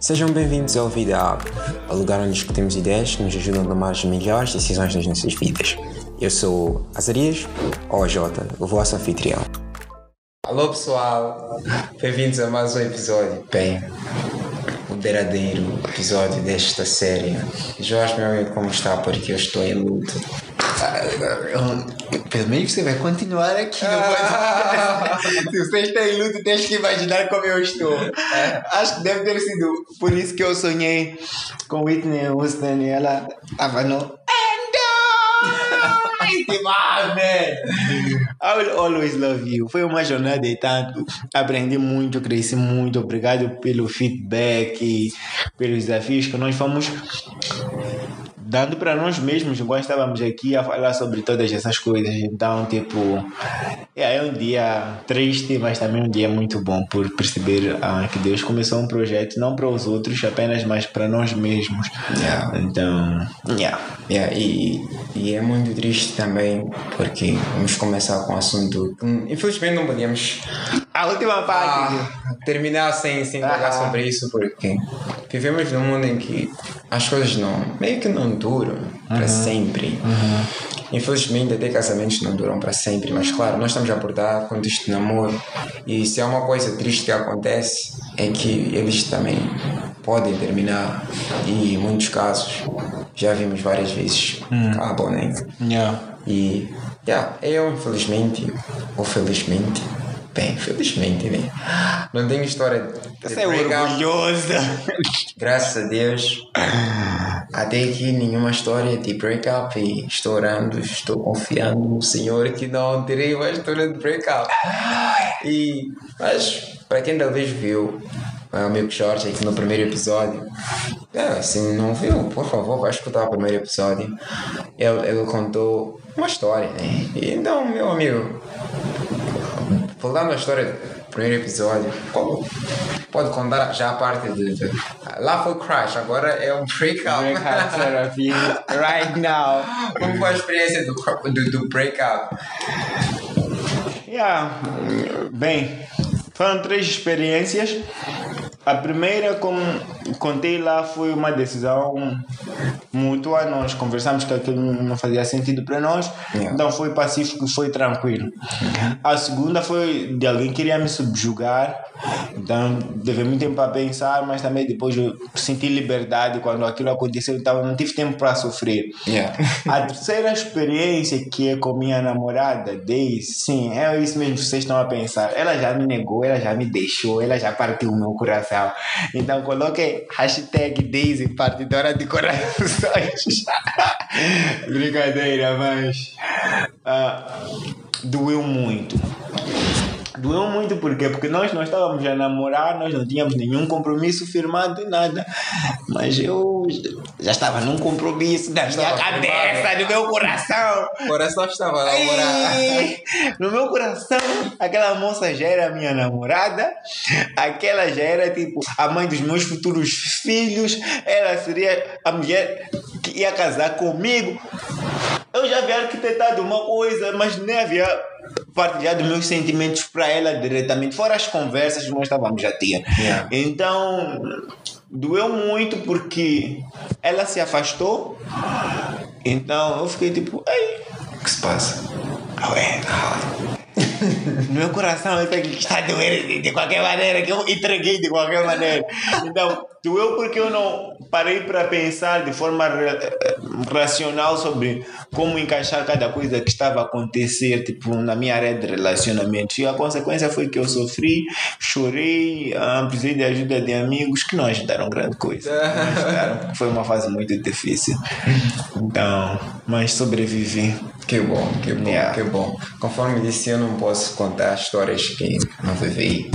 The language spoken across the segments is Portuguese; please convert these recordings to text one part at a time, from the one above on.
Sejam bem-vindos ao Vida Hub, o lugar onde discutimos ideias que nos ajudam a tomar as melhores decisões nas nossas vidas. Eu sou Azarias, ou Jota, o vosso anfitrião. Alô pessoal, bem-vindos a mais um episódio. Bem, o derradeiro episódio desta série. Jorge, meu amigo, como está? Porque eu estou em luto. Pelo menos você vai continuar aqui. Ah. Se você está em luto, tens que imaginar como eu estou. É. Acho que deve ter sido por isso que eu sonhei com Whitney Houston e ela estava no. I will always love you. Foi uma jornada e tanto. Aprendi muito, cresci muito. Obrigado pelo feedback, pelos desafios que nós fomos dando para nós mesmos enquanto estávamos aqui a falar sobre todas essas coisas. Então, tipo, é, é um dia triste, mas também um dia muito bom por perceber ah, que Deus começou um projeto não para os outros apenas, mas para nós mesmos. Yeah. Então, yeah. Yeah, e, e é muito triste também porque vamos começar com um assunto que infelizmente não podíamos. A última parte. Ah, terminar sem, sem falar sobre isso porque vivemos num mundo em que as coisas não meio que não duram para uhum. sempre. Uhum. Infelizmente, até casamentos não duram para sempre, mas claro, nós estamos a abordar contexto de namoro e se há uma coisa triste que acontece é que eles também podem terminar e em muitos casos já vimos várias vezes uhum. acabam, né? Yeah. E yeah, eu, infelizmente, ou felizmente, Bem, felizmente, né? Não tenho história de Você é orgulhosa. Graças a Deus. Até aqui nenhuma história de breakup e estou orando, estou confiando no Senhor que não terei uma história de breakup. E, mas, para quem talvez viu o amigo Jorge aqui no primeiro episódio, é, se não viu, por favor, vai escutar o primeiro episódio. Ele, ele contou uma história, né? E, então, meu amigo, voltando à história do primeiro episódio, pode contar já a parte de, de lá foi crash, agora é um breakup. Breakup therapy right now. Como foi a experiência do, do, do breakup? Yeah. Bem, foram três experiências. A primeira, como contei lá, foi uma decisão mútua. Nós conversamos que aquilo não fazia sentido para nós, yeah. então foi pacífico, foi tranquilo. A segunda foi de alguém que queria me subjugar, então levei muito tempo para pensar, mas também depois eu senti liberdade quando aquilo aconteceu, então não tive tempo para sofrer. Yeah. A terceira experiência que é com minha namorada, Daisy, sim, é isso mesmo que vocês estão a pensar. Ela já me negou, ela já me deixou, ela já partiu o meu coração. Então hashtag Daisy partidora de corações. Brincadeira, mas uh, doeu muito Doeu muito por quê? Porque nós não estávamos a namorar, nós não tínhamos nenhum compromisso firmado nada. Mas eu já estava num compromisso na minha cabeça, no meu coração. O coração estava. No meu coração, aquela moça já era minha namorada, aquela já era tipo a mãe dos meus futuros filhos, ela seria a mulher que ia casar comigo. Eu já havia arquitetado uma coisa, mas nem havia partilhar dos meus sentimentos para ela diretamente, fora as conversas que nós estávamos a ter. Yeah. Então, doeu muito porque ela se afastou. Então, eu fiquei tipo, ei, o que se passa? Ué, no meu coração está doendo de qualquer maneira, que eu entreguei de qualquer maneira. Então, doeu porque eu não parei para pensar de forma racional sobre como encaixar cada coisa que estava a acontecer tipo, na minha área de relacionamento. E a consequência foi que eu sofri, chorei, ah, precisei de ajuda de amigos que não ajudaram grande coisa. Ajudaram, foi uma fase muito difícil. Então, mas sobrevivi. Que bom, que bom, yeah. que bom. Conforme disse, eu não posso contar histórias que não vivi.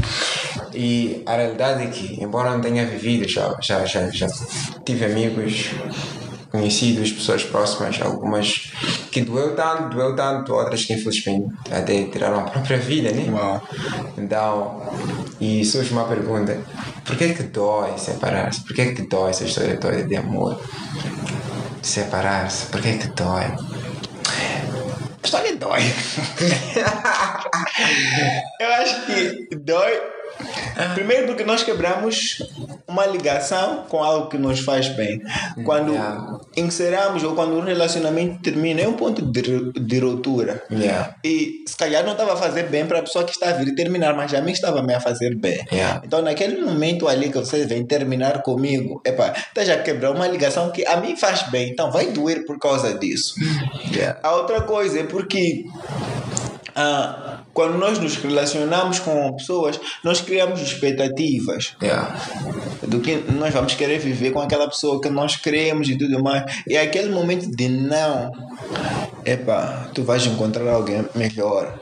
E a realidade é que, embora não tenha vivido, já, já, já, já tive amigos conhecidos, pessoas próximas, algumas que doeu tanto, doeu tanto, outras que infelizmente até tiraram a própria vida, né? Uau. Então, e surge uma pergunta: por que é que dói separar-se? Por que é que dói essa história toda de amor? Separar-se, por que é que dói? A história dói. eu acho que dói. Primeiro porque nós quebramos uma ligação com algo que nos faz bem. Quando Yeah. encerramos ou quando um relacionamento termina, é um ponto de, de ruptura. Yeah. E se calhar não estava a fazer bem para a pessoa que está a vir terminar, mas a mim estava me a fazer bem. Yeah. Então, naquele momento ali que você vem terminar comigo, epa, está já a quebrar uma ligação que a mim faz bem, então vai doer por causa disso. A outra coisa é porque ah, quando nós nos relacionamos com pessoas, nós criamos expectativas Yeah. do que nós vamos querer viver com aquela pessoa que nós queremos e tudo mais. E aquele momento de não, epá, tu vais encontrar alguém melhor.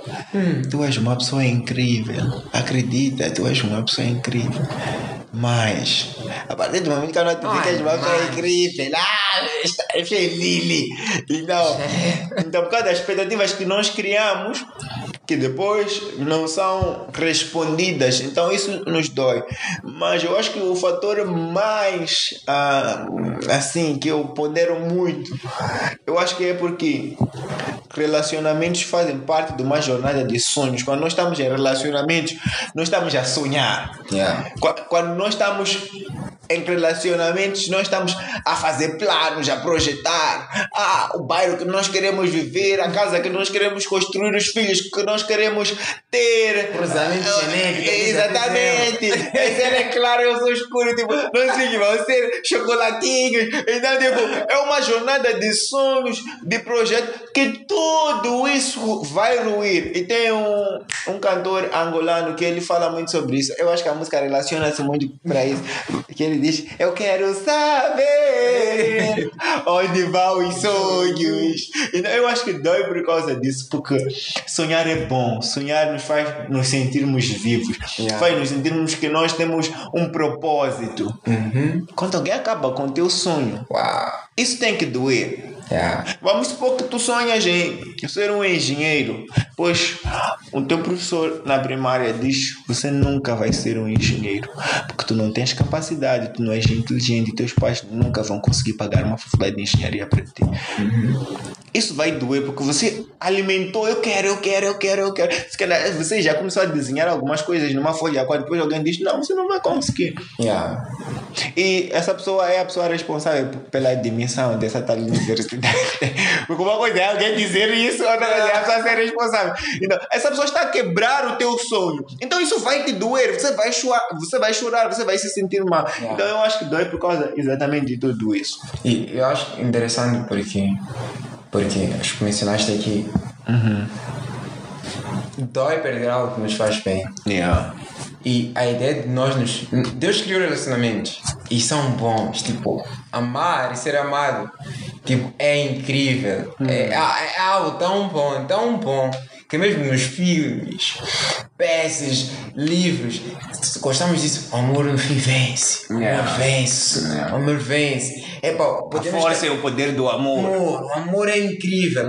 Tu és uma pessoa incrível. Acredita, tu és uma pessoa incrível. Mas, a partir do momento que eu não te vi que és uma pessoa incrível, ah, está feliz. Então, então, por causa das expectativas que nós criamos, que depois não são respondidas. Então isso nos dói. Mas eu acho que o fator mais ah, assim que eu pondero muito, eu acho que é porque relacionamentos fazem parte de uma jornada de sonhos. Quando nós estamos em relacionamentos, nós estamos a sonhar. Yeah. Qua- Quando nós estamos em relacionamentos, nós estamos a fazer planos, a projetar. Ah, o bairro que nós queremos viver, a casa que nós queremos construir, os filhos que nós queremos ter. Cruzamento Ah, genético, Exatamente. Esse é claro, eu sou escuro. Tipo, não sei que vão ser chocolatinhos. Então, tipo, é uma jornada de sonhos, de projetos, que tudo isso vai ruir. E tem um, um cantor angolano que ele fala muito sobre isso. Eu acho que a música relaciona-se muito para isso. Que ele diz: Eu quero saber onde vão os sonhos. Então, eu acho que dói por causa disso, porque sonhar é bom. Sonhar nos faz nos sentirmos vivos. Yeah. Faz nos sentirmos que nós temos um propósito. Uhum. Quando alguém acaba com o teu sonho, Uau. isso tem que doer. Yeah. Vamos supor que tu sonhas em ser um engenheiro, pois o teu professor na primária diz você nunca vai ser um engenheiro, porque tu não tens capacidade, tu não és inteligente e teus pais nunca vão conseguir pagar uma faculdade de engenharia para ti. Isso vai doer porque você alimentou, eu quero, eu quero, eu quero, eu quero. Se calhar você já começou a desenhar algumas coisas numa folha, quando depois alguém diz, não, você não vai conseguir. Yeah. E essa pessoa é a pessoa responsável pela admissão dessa tal universidade. Porque uma coisa é alguém dizer isso, outra coisa é a pessoa ser responsável. Então, essa pessoa está a quebrar o teu sonho. Então isso vai te doer, você vai chorar, você vai chorar, você vai se sentir mal. Yeah. Então eu acho que dói por causa exatamente de tudo isso. E eu acho interessante porque, porque acho que mencionaste aqui. Dói perder algo que nos faz bem. Yeah. E a ideia de nós nos. Deus criou relacionamentos e são bons. Tipo, amar e ser amado tipo, é incrível. É, é algo tão bom, tão bom. Que mesmo nos filmes, peças, livros, gostamos disso. O amor vence. O amor Yeah. vence. Yeah. O amor vence. É, pá, A força e o poder do amor. amor, o amor é incrível.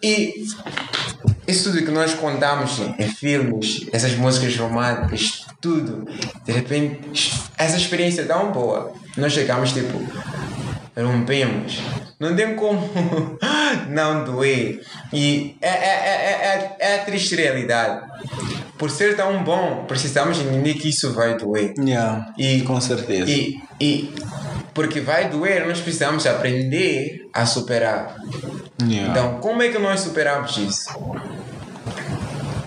E isso tudo que nós contamos em, em filmes, essas músicas românticas, tudo, de repente, essa experiência é tão boa. Nós chegamos tipo, rompemos. Não tem como não doer. E é, é, é, é, é a triste realidade. Por ser tão bom, precisamos entender que isso vai doer. Yeah. E, Com certeza. e, e porque vai doer, nós precisamos aprender a superar. Yeah. Então, como é que nós superamos isso?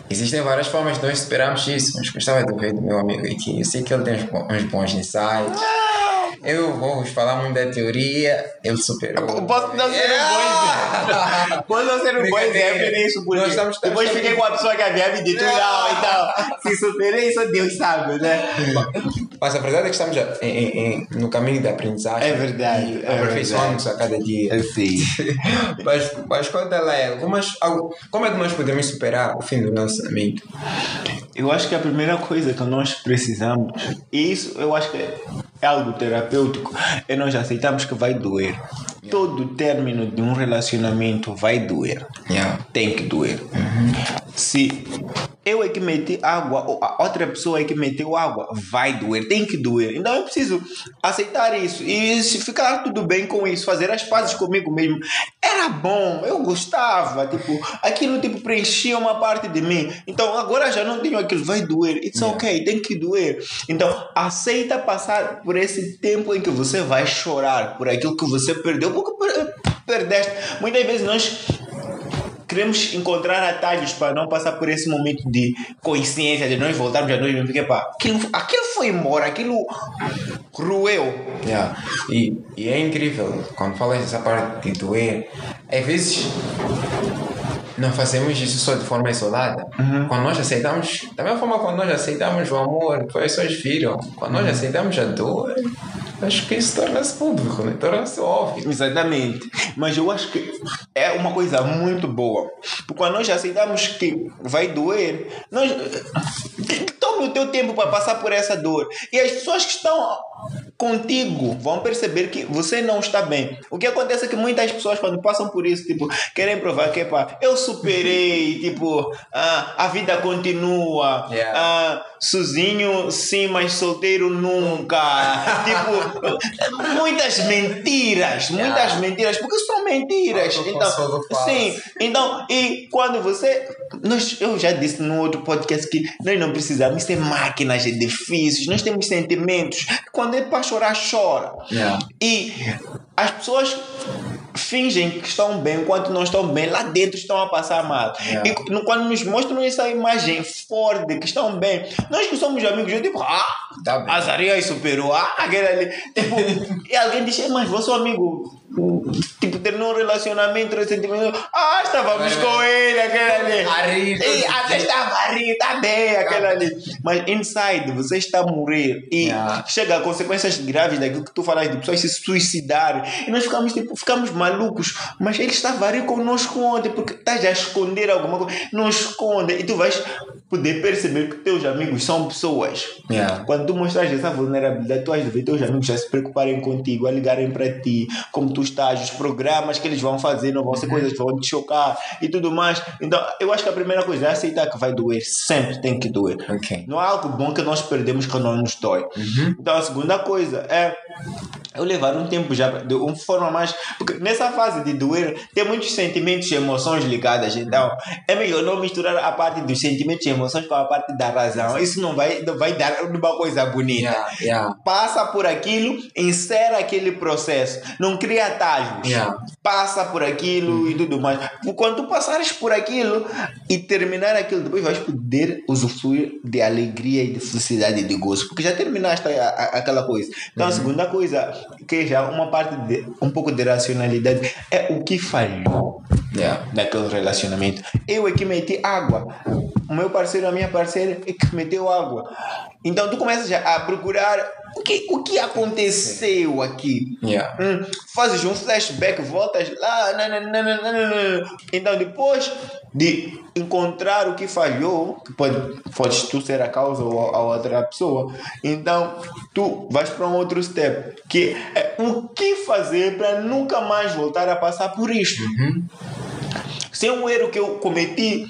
Existem várias formas de nós superarmos isso, mas gostava de ouvir do meu amigo aqui. Eu sei que ele tem uns bons, insights. Eu vou vos falar muito da teoria, ele superou. Posso não ser um bom exemplo. Posso não ser um bom exemplo nisso, porque Nós estamos- depois fiquei com a pessoa que havia me dito, não, então, se superei, só Deus sabe, né? Mas a verdade é que estamos já em- em- no caminho da aprendizagem. É verdade, E é aperfeiçoamos a cada dia. Assim. mas, mas conta lá, algumas, algo- como é que nós podemos superar o fim do relacionamento? Eu acho que a primeira coisa que nós precisamos, e isso eu acho que é algo terapêutico, é nós aceitarmos que vai doer. Todo término de um relacionamento vai doer. Yeah. Tem que doer. Se eu é que meti água, ou a outra pessoa é que meteu água, vai doer, tem que doer. Então eu preciso aceitar isso e se ficar tudo bem com isso, fazer as pazes comigo mesmo. Era bom, eu gostava, tipo, aquilo tipo preenchia uma parte de mim. Então agora já não tenho aquilo, vai doer, it's Yeah. ok, tem que doer. Então aceita passar por esse tempo em que você vai chorar por aquilo que você perdeu, porque per- perdeste. Muitas vezes nós queremos encontrar atalhos para não passar por esse momento de consciência, de nós voltarmos a nós mesmos, porque pá, aquilo, aquilo foi embora, aquilo rueu. Yeah. E, e é incrível quando falas dessa parte de doer. Às vezes não fazemos isso só de forma isolada. Quando nós aceitamos, da mesma forma quando nós aceitamos o amor, as pessoas viram, quando nós aceitamos a dor, acho que isso torna-se público, né? torna-se óbvio. Exatamente. Mas eu acho que é uma coisa muito boa. Porque quando nós aceitamos que vai doer, nós tome o teu tempo para passar por essa dor. E as pessoas que estão contigo vão perceber que você não está bem. O que acontece é que muitas pessoas quando passam por isso, tipo, querem provar que pá, eu superei, tipo, ah, a vida continua. Yeah. Ah, sozinho sim, mas solteiro nunca. tipo, muitas mentiras, muitas Yeah. mentiras, porque são mentiras. Falso, Então, sim, então, e quando você. Nós, eu já disse no outro podcast que nós não precisamos ser máquinas de edifícios, nós temos sentimentos. Quando é para chorar, chora. Yeah. E as pessoas fingem que estão bem enquanto não estão bem, lá dentro estão a passar mal. Yeah. E qu- quando nos mostram essa imagem forte que estão bem, nós que somos amigos, eu tipo, ah, Tá bem. a Zaria superou, ah, aquele ali. Tipo, e alguém diz, "Ei, mas você amigo, tipo, terminou um relacionamento recentemente, ah, estávamos Vai, com ele, aquele ali. A rir, E até estava a rir, tá bem, aquele ali. Mas inside, você está a morrer. E Yeah. chega a consequências graves daquilo que tu falas de pessoas se suicidarem. E nós ficamos, tipo, ficamos malucos. Mas ele estava a rir conosco ontem, porque estás a esconder alguma coisa. Não esconde. E tu vais poder perceber que teus amigos são pessoas. Yeah. Quando tu mostras essa vulnerabilidade, tu de ver teus amigos já se preocuparem contigo, a ligarem para ti, como tu estás, os programas que eles vão fazer, não vão ser coisas que vão te chocar e tudo mais. Então, eu acho que a primeira coisa é aceitar que vai doer, sempre tem que doer. Ok. Não há algo bom que nós perdemos que não nos dói. Então, a segunda coisa é eu levar um tempo já de uma forma mais. Porque nessa fase de doer, tem muitos sentimentos e emoções ligadas. Então, é melhor não misturar a parte dos sentimentos e emoções com a parte da razão. Isso não vai, não vai dar uma coisa bonita. Yeah, yeah. Passa por aquilo, insera aquele processo. Não cria atalhos. Yeah. Passa por aquilo e tudo mais. Quando tu passares por aquilo e terminar aquilo, depois vais poder usufruir de alegria e de felicidade e de gozo. Porque já terminaste a- a- aquela coisa. Então a segunda coisa, que já uma parte de um pouco de racionalidade, é o que falhou Yeah. naquele relacionamento. Eu é que meti água. O meu parceiro, a minha parceira é que meteu água. Então tu começas a procurar o que, o que aconteceu aqui. Yeah. Hum, fazes um flashback, voltas lá. nananana. Então depois de encontrar o que falhou, que pode, podes tu ser a causa ou a, a outra pessoa, então tu vais para um outro step, que é o que fazer para nunca mais voltar a passar por isto. Se é um erro que eu cometi,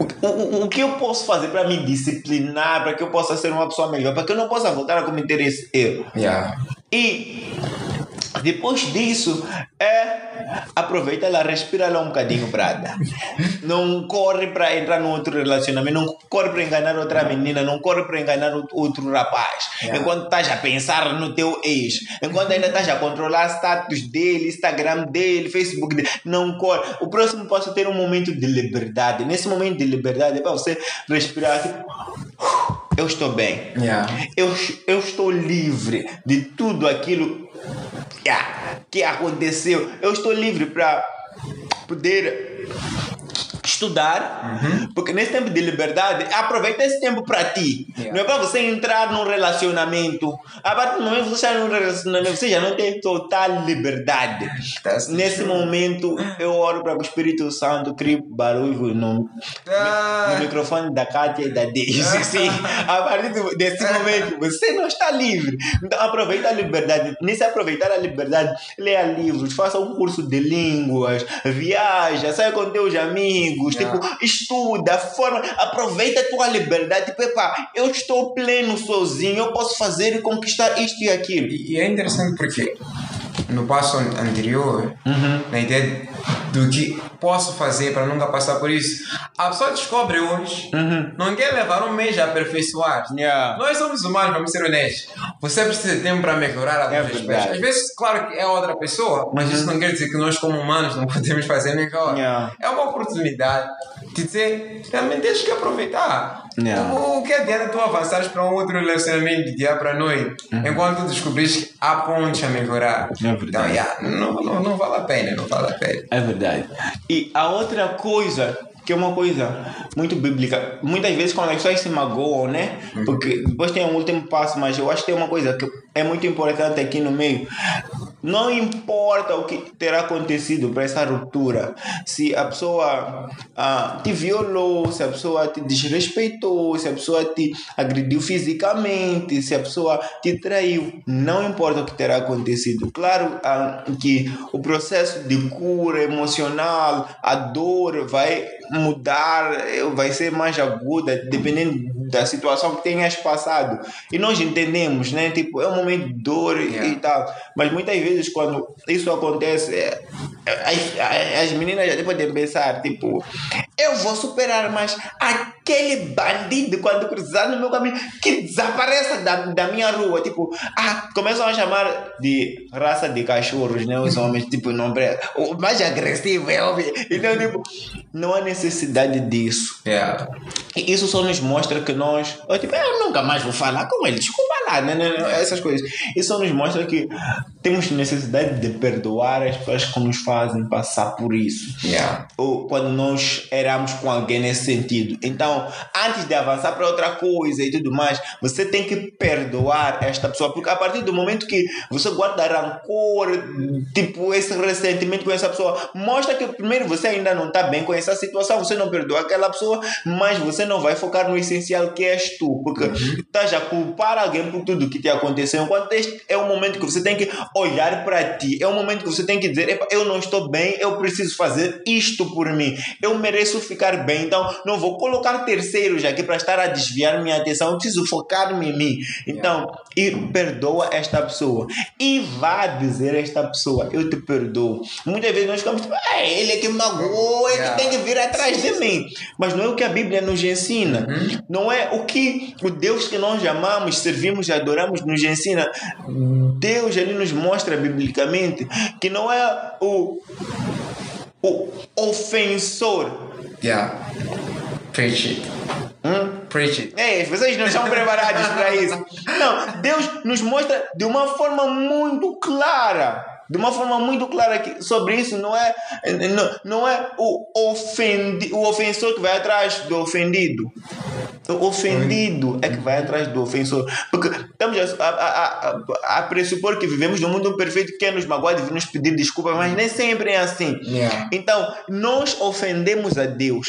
o, o, o que eu posso fazer para me disciplinar, para que eu possa ser uma pessoa melhor, para que eu não possa voltar a cometer esse erro? Yeah. E depois disso, é aproveita lá, respira lá um bocadinho, Brada. Não corre para entrar num outro relacionamento, não corre para enganar outra menina, não corre para enganar outro- rapaz. Yeah. Enquanto estás a pensar no teu ex, enquanto ainda estás a controlar status dele, Instagram dele, Facebook dele, não corre. O próximo passo é ter um momento de liberdade. Nesse momento de liberdade é para você respirar, tipo, eu estou bem Yeah. eu, eu estou livre de tudo aquilo yeah, que aconteceu. Eu estou livre para poder estudar, porque nesse tempo de liberdade, aproveita esse tempo para ti. Yeah. Não é para você entrar num relacionamento. A partir do momento que você está num relacionamento, você já não tem total liberdade. That's the Nesse truth. momento, eu oro para que o Espírito Santo crie barulho no, Ah. no microfone da Kátia e da. Sim, a partir desse momento, você não está livre. Então, aproveita a liberdade. Nesse aproveitar a liberdade, leia livros, faça um curso de línguas, viaja, saia com teus amigos, Deus. Yeah. Tipo, estuda, forma, aproveita a tua liberdade. Tipo, epá, eu estou pleno sozinho, eu posso fazer e conquistar isto e aquilo. E e é interessante porque no passo an- anterior, na ideia do que posso fazer para nunca passar por isso, a pessoa descobre hoje, não quer levar um mês a aperfeiçoar. Yeah. Nós somos humanos, vamos ser honestos. Você precisa de tempo para melhorar alguns É aspectos. Às vezes, claro que é outra pessoa, mas isso não quer dizer que nós, como humanos, não podemos fazer melhor. Yeah. É uma oportunidade de dizer, realmente tens que aproveitar. Yeah. O, que adianta tu avançares para um outro relacionamento de dia para noite, enquanto tu descobris que há pontos a melhorar. Uhum. É. Então, yeah, não, não, não vale a pena, não vale a pena. É verdade. E a outra coisa, que é uma coisa muito bíblica, muitas vezes quando as pessoas se magoam, né? Porque depois tem um último passo, mas eu acho que tem uma coisa que é muito importante aqui no meio. Não importa o que terá acontecido para essa ruptura, se a pessoa ah, te violou, se a pessoa te desrespeitou, se a pessoa te agrediu fisicamente, se a pessoa te traiu, não importa o que terá acontecido. Claro ah, que o processo de cura emocional, a dor vai mudar, vai ser mais aguda, dependendo da situação que tenhas passado. E nós entendemos, né? Tipo, é um momento de dor e- e tal. Mas muitas vezes, quando isso acontece, é, as, as meninas já podem pensar, tipo, eu vou superar, mas aquele bandido, quando cruzar no meu caminho, que desapareça da, da minha rua. Tipo, ah, começam a chamar de raça de cachorros, né? Os homens, tipo, não o mais agressivo é homem. Então, tipo, não há necessidade disso. Yeah. E isso só nos mostra que nós. Eu, tipo, eu nunca mais vou falar com ele, desculpa lá, né, né, né, essas coisas. Isso só nos mostra que temos necessidade de perdoar as pessoas que nos fazem passar por isso. Yeah. Ou quando nós éramos com alguém nesse sentido. Então, antes de avançar para outra coisa e tudo mais, você tem que perdoar esta pessoa, porque a partir do momento que você guarda rancor, tipo, esse ressentimento com essa pessoa, mostra que primeiro você ainda não está bem com essa situação, você não perdoa aquela pessoa, mas você não vai focar no essencial que és tu, porque estás a culpar alguém por tudo que te aconteceu, enquanto este é o momento que você tem que olhar para ti, é o momento que você tem que dizer, "Epa, eu não estou bem, eu preciso fazer isto por mim, eu mereço ficar bem, então não vou colocar terceiros aqui para estar a desviar minha atenção, eu preciso focar-me em mim. Então, e perdoa esta pessoa. E vá dizer a esta pessoa, eu te perdoo. Muitas vezes nós ficamos tipo, ah, ele é que magoou, ele Yeah. tem que vir atrás de mim. Mas não é o que a Bíblia nos ensina. Não é o que o Deus que nós amamos, servimos e adoramos nos ensina. Deus ali nos mostra biblicamente que não é o, o ofensor. Yeah. Preach it. Hum? Preach it. É, vocês não estão preparados para isso. Não, Deus nos mostra de uma forma muito clara. De uma forma muito clara que sobre isso não é, não, não é o, ofendi, o ofensor que vai atrás do ofendido. O ofendido é que vai atrás do ofensor. Porque estamos a, a, a, a pressupor que vivemos num mundo perfeito que quer nos magoar deve nos pedir desculpa, mas nem sempre é assim. Yeah. Então, nós ofendemos a Deus.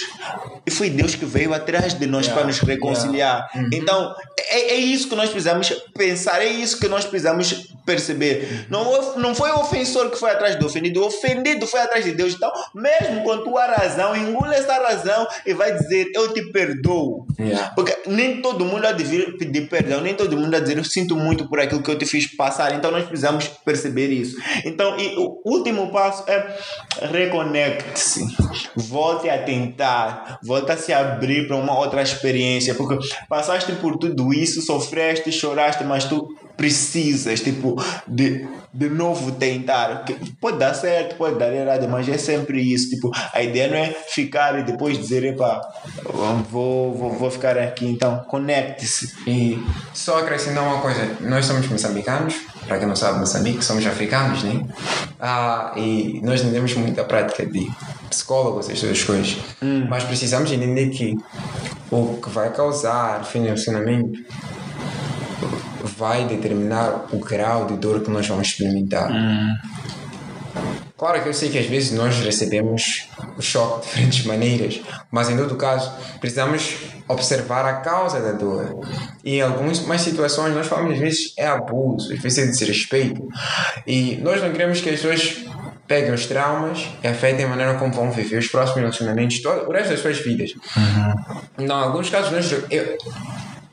E foi Deus que veio atrás de nós Yeah, para nos reconciliar. yeah. Uhum. Então, é, é isso que nós precisamos pensar, é isso que nós precisamos perceber. Não, não foi o ofensor que foi atrás do ofendido, o ofendido foi atrás de Deus. Então, mesmo com tua razão, engula essa razão e vai dizer: Eu te perdoo. Yeah. Porque nem todo mundo há de vir pedir perdão, nem todo mundo há de dizer eu sinto muito por aquilo que eu te fiz passar. Então nós precisamos perceber isso. Então, e o último passo é reconecte-se. Volte a tentar, volte a se abrir para uma outra experiência. Porque passaste por tudo isso, sofreste, choraste, mas tu precisas, tipo, de, de novo tentar. Pode dar certo, pode dar errado, mas é sempre isso. Tipo, a ideia não é ficar e depois dizer, epa, vou, vou, vou ficar aqui. Então, conecte-se. E só acrescentar uma coisa, nós somos moçambicanos, para quem não sabe, Moçambique, somos africanos, né? Ah, e nós não temos muita prática de psicólogos, essas coisas, mas precisamos entender que o que vai causar relacionamento vai determinar o grau de dor que nós vamos experimentar. Claro que eu sei que às vezes nós recebemos o choque de diferentes maneiras, mas em todo caso precisamos observar a causa da dor. E em algumas situações nós falamos às vezes é abuso, às vezes é desrespeito. E nós não queremos que as pessoas peguem os traumas e afetem a maneira como vão viver os próximos relacionamentos, todo, o resto das suas vidas. Uhum. Em alguns casos, nós, eu,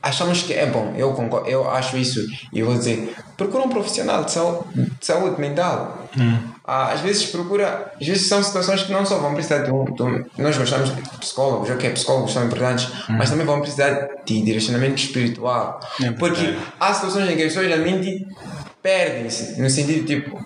achamos que é bom, eu, concordo, eu acho isso e vou dizer, procura um profissional de saúde, de saúde mental. Hum. Ah, às vezes procura, às vezes são situações que não só vão precisar de um, de um nós gostamos de psicólogos, ok, psicólogos são importantes, hum. mas também vão precisar de direcionamento espiritual. É porque há situações em que as pessoas realmente perdem-se, no sentido tipo,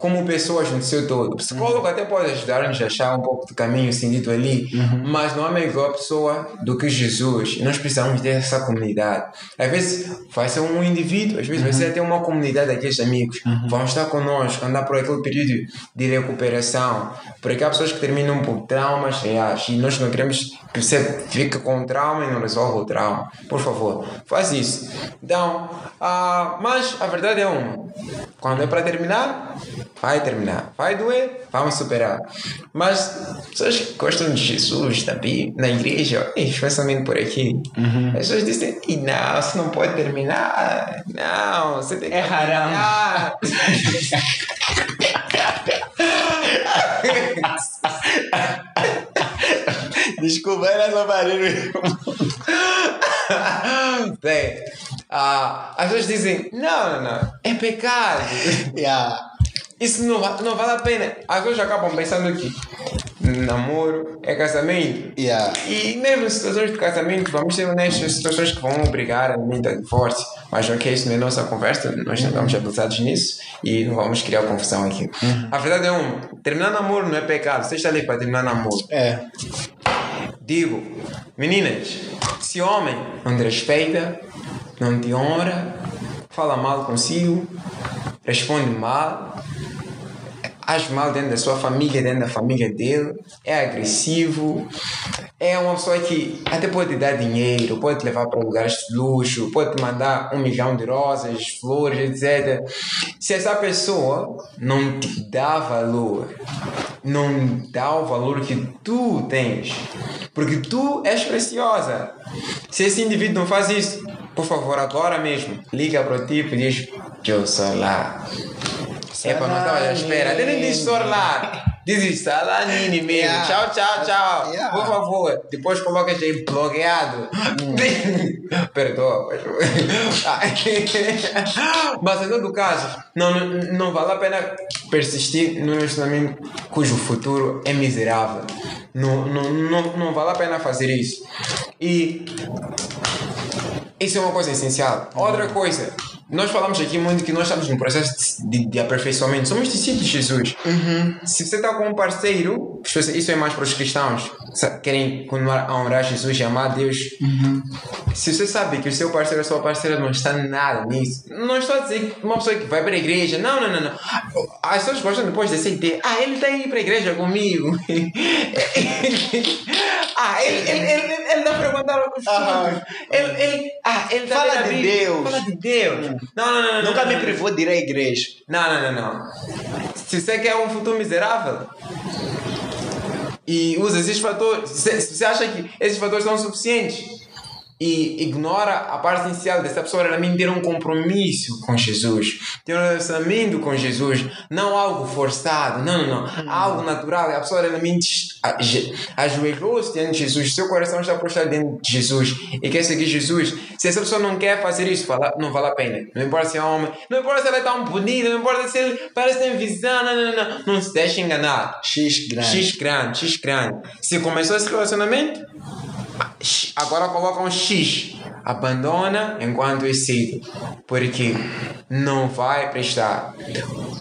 como pessoas no seu todo. O psicólogo uhum. até pode ajudar-nos a achar um pouco do caminho sentido ali, uhum. mas não é melhor pessoa do que Jesus. E nós precisamos ter essa comunidade. Às vezes vai ser um indivíduo, às vezes uhum. vai ser até uma comunidade daqueles amigos. Uhum. Vão estar conosco, andar por aquele período de recuperação. Porque há pessoas que terminam por traumas reais e nós não queremos que você fique com trauma e não resolva o trauma. Por favor, faz isso. Então, uh, mas a verdade é uma. Quando é para terminar, vai terminar. Vai doer, vamos superar. Mas pessoas que gostam de Jesus, Bíblia, na igreja, especialmente por aqui, uhum. as pessoas dizem: e não, você não pode terminar. Não, você tem que. É haram. Desculpa, era só barulho. Bem, uh, as pessoas dizem: não, não, não, é pecado. Yeah. Isso não, não vale a pena. As pessoas acabam pensando que namoro é casamento. Yeah. E mesmo em situações de casamento, vamos ser honestos, situações que vão obrigar a a divórcio. Mas ok, isso não é nossa conversa, nós não estamos habilitados nisso e não vamos criar confusão aqui. Uhum. A verdade é uma: terminar namoro não é pecado. Você está ali para terminar namoro. É. Digo, meninas, se homem não te respeita, não te honra, fala mal consigo, responde mal, age mal dentro da sua família, dentro da família dele, é agressivo, é uma pessoa que até pode te dar dinheiro, pode te levar para lugares de luxo, pode te mandar um milhão de rosas, flores, etc. Se essa pessoa não te dá valor, não dá o valor que tu tens, porque tu és preciosa. Se esse indivíduo não faz isso, por favor, agora mesmo, liga para o tipo e diz: Eu sou lá Epa, não estava à espera. Até nem disse lá. Diz isso, Salanini mesmo. Yeah. Tchau, tchau, tchau. Yeah. Por favor, depois coloca aí bloqueado. Hum. Perdoa, mas em todo caso, não, não vale a pena persistir num relacionamento cujo futuro é miserável. Não, não, não, não vale a pena fazer isso. E isso é uma coisa essencial. Outra coisa nós falamos aqui muito que nós estamos num processo de, de aperfeiçoamento. Somos discípulos de Jesus. Uhum. Se você está com um parceiro, isso é mais para os cristãos, querem continuar a honrar Jesus e amar Deus. Uhum. Se você sabe que o seu parceiro ou a sua parceira não está nada nisso, não estou a dizer que uma pessoa que vai para a igreja, não, não, não, não. As pessoas gostam depois de aceitar, ah, ele está aí para a igreja comigo. ah, ele, ele, ele, ele dá para mandar os frutos. Ele, ele, ah, ele fala de Deus. Fala de Deus. Hum. Não, não, não, Nunca não, me não. privou de ir à igreja. Não, não, não, não. Se você quer um futuro miserável e usa esses fatores, se você acha que esses fatores são suficientes, e ignora a parte inicial dessa pessoa realmente ter um compromisso com Jesus, ter um relacionamento com Jesus, não algo forçado, não, não, não, hum. algo natural. A pessoa realmente ajoelhou-se diante de Jesus, seu coração está prostrado diante de Jesus e quer seguir Jesus. Se essa pessoa não quer fazer isso, não vale a pena. Não importa se é homem, não importa se ela é tão bonita, não importa se ele parece ter visão, não, não, não, não se deixe enganar. X grande. X grande, X grande. Se começou esse relacionamento, agora coloca um X. Abandona enquanto cedo. Porque não vai prestar.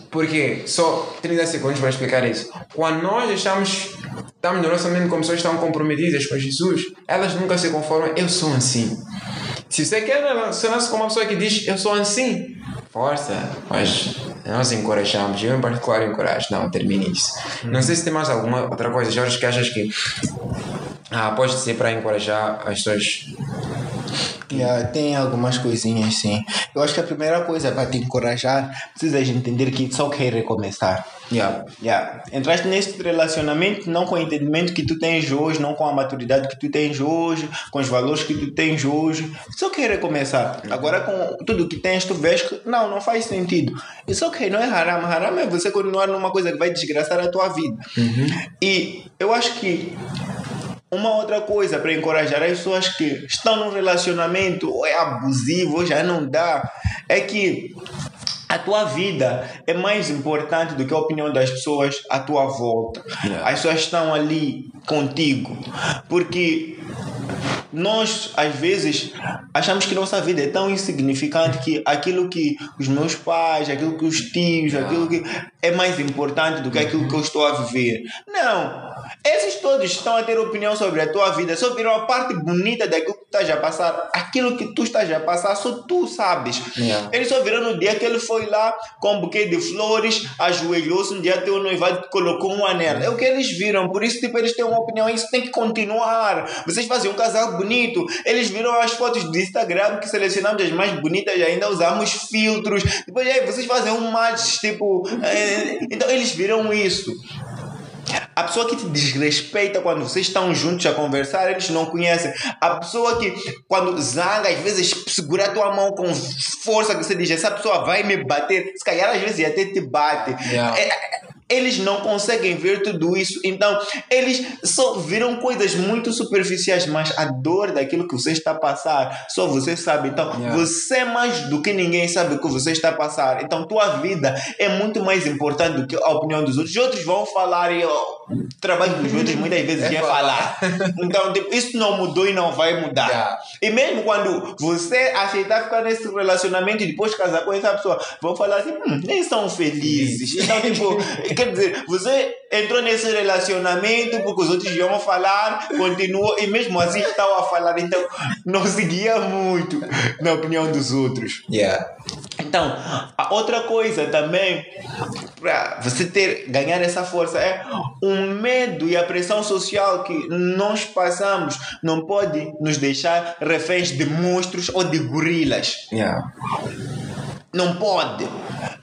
Porque só 30 segundos para explicar isso. Quando nós deixamos, estamos no relacionamento com pessoas que estão comprometidas com Jesus, elas nunca se conformam. Eu sou assim. Se você quer relacionar-se com uma pessoa que diz eu sou assim, força, mas nós encorajamos, eu em particular encorajo, não, termine isso. Não sei se tem mais alguma outra coisa, Jorge, que achas que ah, pode ser para encorajar as Porque Yeah, tem algumas coisinhas sim. Eu acho que a primeira coisa para te encorajar, precisas entender que só quer recomeçar. yeah. Yeah. Entraste neste relacionamento não com o entendimento que tu tens hoje, não com a maturidade que tu tens hoje, com os valores que tu tens hoje. Só quer recomeçar. Agora com tudo que tens, tu vês que não, não faz sentido. Isso ok, não é haram. Haram é você continuar numa coisa que vai desgraçar a tua vida. E eu acho que uma outra coisa para encorajar as pessoas que estão num relacionamento ou é abusivo ou já não dá é que a tua vida é mais importante do que a opinião das pessoas à tua volta. Yeah. As pessoas estão ali contigo. Porque nós, às vezes, achamos que nossa vida é tão insignificante que aquilo que os meus pais, aquilo que os tios, aquilo que é mais importante do que aquilo que eu estou a viver. Não! Esses todos estão a ter opinião sobre a tua vida, só viram a parte bonita daquilo que tu estás a passar. Aquilo que tu estás a passar, só tu sabes. Yeah. Eles só viram no dia que ele foi lá com um buquê de flores, ajoelhou-se, um dia teu noivado colocou um anel. É o que eles viram, por isso tipo, eles têm uma opinião, isso tem que continuar. Vocês fazem um casal bonito. Eles viram as fotos do Instagram que selecionamos as mais bonitas e ainda usamos filtros. Depois aí vocês fazem um match, tipo. eh, então eles viram isso. A pessoa que te desrespeita quando vocês estão juntos a conversar, eles não conhecem. A pessoa que, quando zanga, às vezes segura a tua mão com força, que você diz, essa pessoa vai me bater. Se calhar, às vezes, até te bate. Yeah. É, eles não conseguem ver tudo isso. Então, eles só viram coisas muito superficiais, mas a dor daquilo que você está a passar, só você sabe. Então, Yeah. você mais do que ninguém sabe o que você está a passar. Então, tua vida é muito mais importante do que a opinião dos outros. Os outros vão falar e o trabalho dos outros muitas vezes É é falar. falar. Então, tipo, isso não mudou e não vai mudar. Yeah. E mesmo quando você aceitar ficar nesse relacionamento e depois casar com essa pessoa, vão falar assim, hum, nem são felizes. Então, tipo, quer dizer, você entrou nesse relacionamento porque os outros iam falar, continuou, e mesmo assim estão a falar. Então, não seguia muito na opinião dos outros. Yeah. Então, a outra coisa também para você ter ganhar essa força é o medo e a pressão social que nós passamos não pode nos deixar reféns de monstros ou de gorilas. Yeah. Não pode.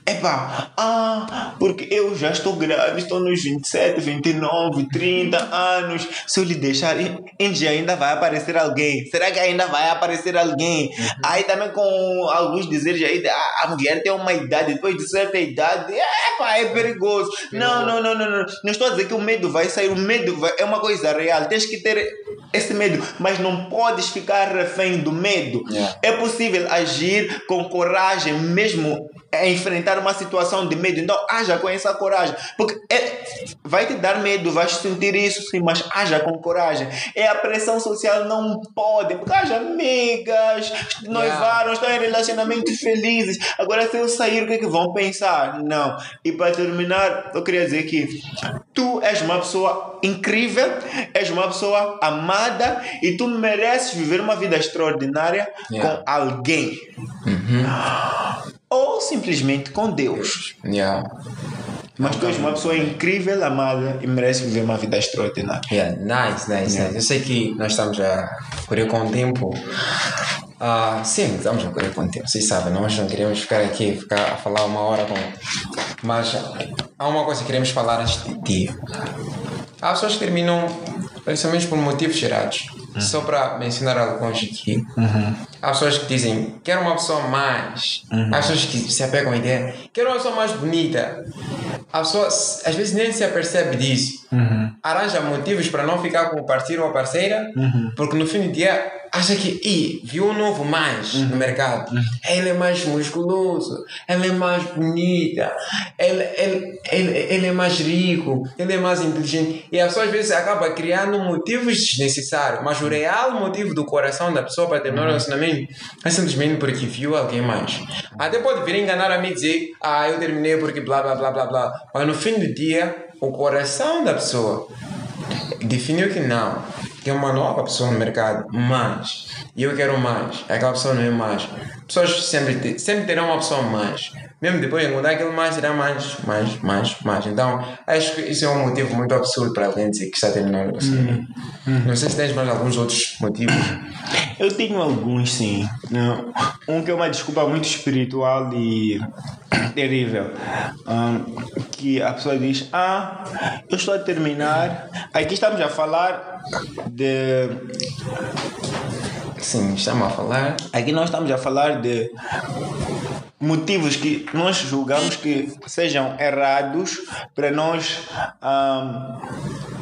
Epá, ah, porque eu já estou grave, estou nos 27, 29, 30 anos. Se eu lhe deixar, Índia ainda vai aparecer alguém. Será que ainda vai aparecer alguém? Aí também com alguns dizeres aí, ah, a mulher tem uma idade, depois de certa idade, epá, é perigoso. Não, não, não, não, não. Não estou a dizer que o medo vai sair, o medo vai- é uma coisa real. Tens que ter esse medo, mas não podes ficar refém do medo. Yeah. É possível agir com coragem, mesmo a enfrentar uma situação de medo. Então, haja com essa coragem. Porque é, vai te dar medo, vais sentir isso, sim, mas haja com coragem. É a pressão social, não pode. Porque haja amigas, noivaram, estão em relacionamentos felizes. Agora, se eu sair, o que é que vão pensar? Não. E para terminar, eu queria dizer que tu és uma pessoa incrível, és uma pessoa amada e tu mereces viver uma vida extraordinária Yeah. com alguém. Ou simplesmente com Deus. Yeah. Mas tu és uma pessoa incrível, amada e mereces viver uma vida extraordinária. Yeah, nice, nice, nice. Eu sei que nós estamos a correr com o tempo. Ah, sim, estamos a correr com o tempo. Vocês sabem, nós não queremos ficar aqui, ficar a falar uma hora com. Mas há uma coisa que queremos falar antes de ti. Há pessoas que terminam principalmente por motivos gerados. Só para mencionar alguns aqui. Há pessoas que dizem, quero uma pessoa mais. Há pessoas que se apegam à ideia, quero uma pessoa mais bonita. A pessoa às vezes nem se apercebe disso. Arranja motivos para não ficar com o parceiro ou a parceira, porque no fim do dia acha que Ih, viu um novo mais no mercado. Ele é mais musculoso, ela é mais bonita, ele, ele, ele, ele é mais rico, ele é mais inteligente. E a pessoa às vezes acaba criando motivos desnecessários, mas o real motivo do coração da pessoa para terminar o relacionamento é simplesmente porque viu alguém mais. Até pode vir enganar a mim e dizer, ah, eu terminei porque blá blá blá blá blá. Mas no fim do dia, o coração da pessoa definiu que não. que é uma nova pessoa no mercado, mais, e eu quero mais, aquela pessoa não é mais. Pessoas sempre, sempre terão uma pessoa mais. Mesmo depois de mudar aquilo mais, será mais, mais, mais, mais. Então, acho que isso é um motivo muito absurdo para alguém dizer que está terminando o relacionamento. Uhum. Não sei se tens mais alguns outros motivos. Eu tenho alguns, sim. Um que é uma desculpa muito espiritual e terrível. Um, que a pessoa diz: Ah, eu estou a terminar. Aqui estamos a falar de. Sim, estamos a falar. Aqui nós estamos a falar de motivos que nós julgamos que sejam errados para nós um,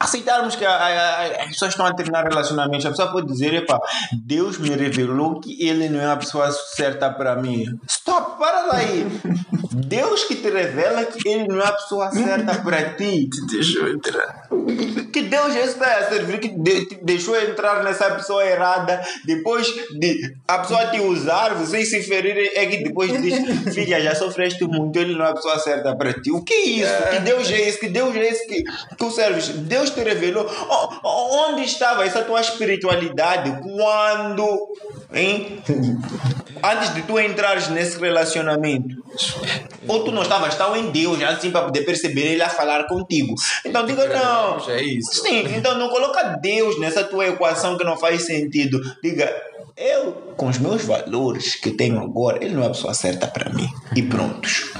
aceitarmos que a, a, as pessoas estão a terminar relacionamentos. A pessoa pode dizer: Epa, Deus me revelou que ele não é a pessoa certa para mim. Stop, para daí. Deus que te revela que ele não é a pessoa certa para ti. Te deixou entrar. Que Deus já está a servir, que te deixou entrar nessa pessoa errada. Depois de a pessoa te usar, vocês se ferirem, é que depois diz: Filha, já sofreste muito, ele não é a pessoa certa para ti. O que é isso? Que Deus é esse? Que Deus é esse que tu serves? Deus te revelou. Onde estava essa tua espiritualidade quando, hein? Antes de tu entrares nesse relacionamento, ou tu não estavas tão em Deus, assim, para poder perceber ele a falar contigo. Então diga não. É isso. Sim, então não coloca Deus nessa tua equação que não faz sentido. Diga, eu, com os meus valores que tenho agora, ele não é a pessoa certa para mim. E prontos.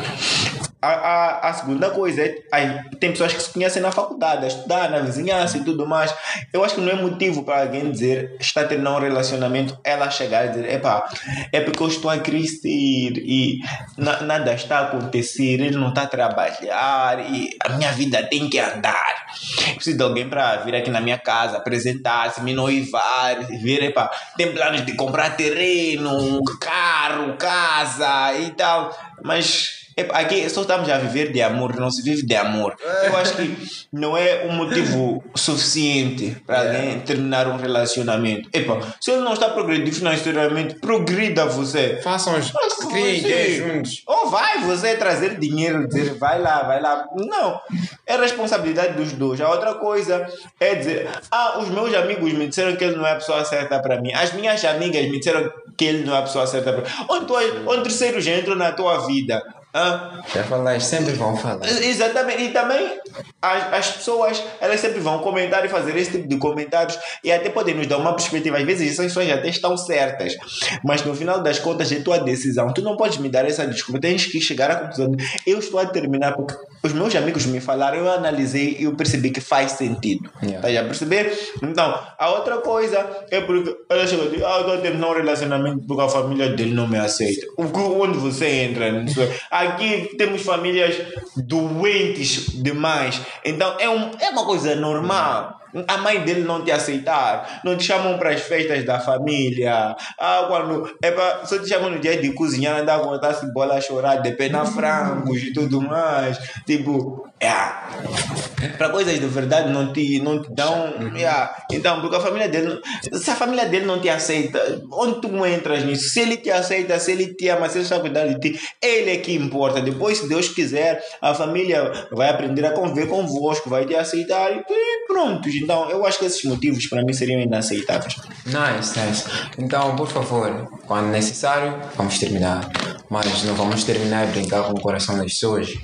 A, a, a segunda coisa é aí, tem pessoas que se conhecem na faculdade, a estudar, na vizinhança e tudo mais. Eu acho que não é motivo para alguém dizer está terminando um relacionamento, ela chegar e dizer, epá, é porque eu estou a crescer e na, nada está a acontecer, ele não está a trabalhar e a minha vida tem que andar. Preciso de alguém para vir aqui na minha casa, apresentar-se, me noivar, ver, epá, tem planos de comprar terreno, carro, casa e tal, mas Aqui só estamos a viver de amor, não se vive de amor. Eu acho que não é um motivo suficiente para alguém terminar um relacionamento. Epa, se ele não está progredindo financeiramente, progrida você. Façam os criem juntos. Ou vai você trazer dinheiro, dizer vai lá, vai lá. Não. É responsabilidade dos dois. A outra coisa é dizer, ah, os meus amigos me disseram que ele não é a pessoa certa para mim. As minhas amigas me disseram que ele não é a pessoa certa para mim. Ou, ou terceiro já entra na tua vida ah, Já falaste, sempre vão falar. Exatamente, e também as, as pessoas elas sempre vão comentar e fazer esse tipo de comentários e até podem nos dar uma perspectiva. Às vezes essas pessoas até estão certas, mas no final das contas é tua decisão. Tu não podes me dar essa desculpa, tens que chegar à conclusão. Eu estou a terminar porque os meus amigos me falaram, eu analisei e eu percebi que faz sentido. Yeah. Tá a perceber? Então, a outra coisa é porque ela chegou e disse: Ah, eu estou a terminar um relacionamento porque a família dele não me aceita. Onde você entra nisso? Aqui temos famílias doentes demais. Então é, um, é uma coisa normal a mãe dele não te aceitar, não te chamam para as festas da família. Ah, quando é pra, só te chamam no dia de cozinhar, andar a bola a chorar, de pena frangos e tudo mais. Tipo, é. Para coisas de verdade não te, não te dão. É. Então, porque a família dele. Se a família dele não te aceita, onde tu entras nisso? Se ele te aceita, se ele te ama, se ele está cuidando de ti, ele é que importa. Depois, se Deus quiser, a família vai aprender a conviver convosco, vai te aceitar e pronto. Então, eu acho que esses motivos para mim seriam inaceitáveis. Nice, nice. Então, por favor, quando necessário, vamos terminar. Mas não vamos terminar e brincar com o coração das pessoas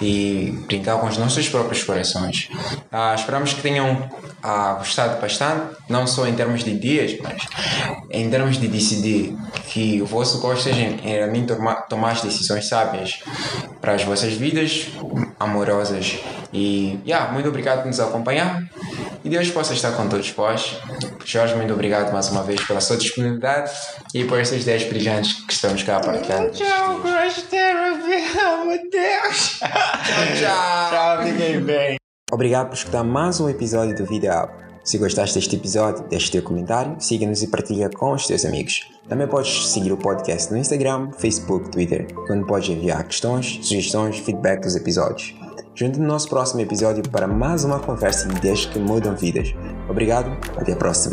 e brincar com os nossos próprios corações. Ah, esperamos que tenham ah, gostado bastante, não só em termos de dias, mas em termos de decidir que o vosso gosto seja em realmente tomar, tomar as decisões sábias para as vossas vidas amorosas. E yeah, muito obrigado por nos acompanhar. E Deus possa estar com todos vós. Jorge, muito obrigado mais uma vez pela sua disponibilidade e por essas 10 brilhantes que estamos cá a partilhar. Tchau, Crush Therapy. Meu Deus. Tchau, tchau. Tchau, fiquem bem. Obrigado por escutar mais um episódio do Video Up. Se gostaste deste episódio, deixe teu comentário, siga-nos e partilha com os teus amigos. Também podes seguir o podcast no Instagram, Facebook, Twitter, onde podes enviar questões, sugestões, feedback dos episódios. Junte no nosso próximo episódio para mais uma conversa de ideias que mudam vidas. Obrigado, até a próxima.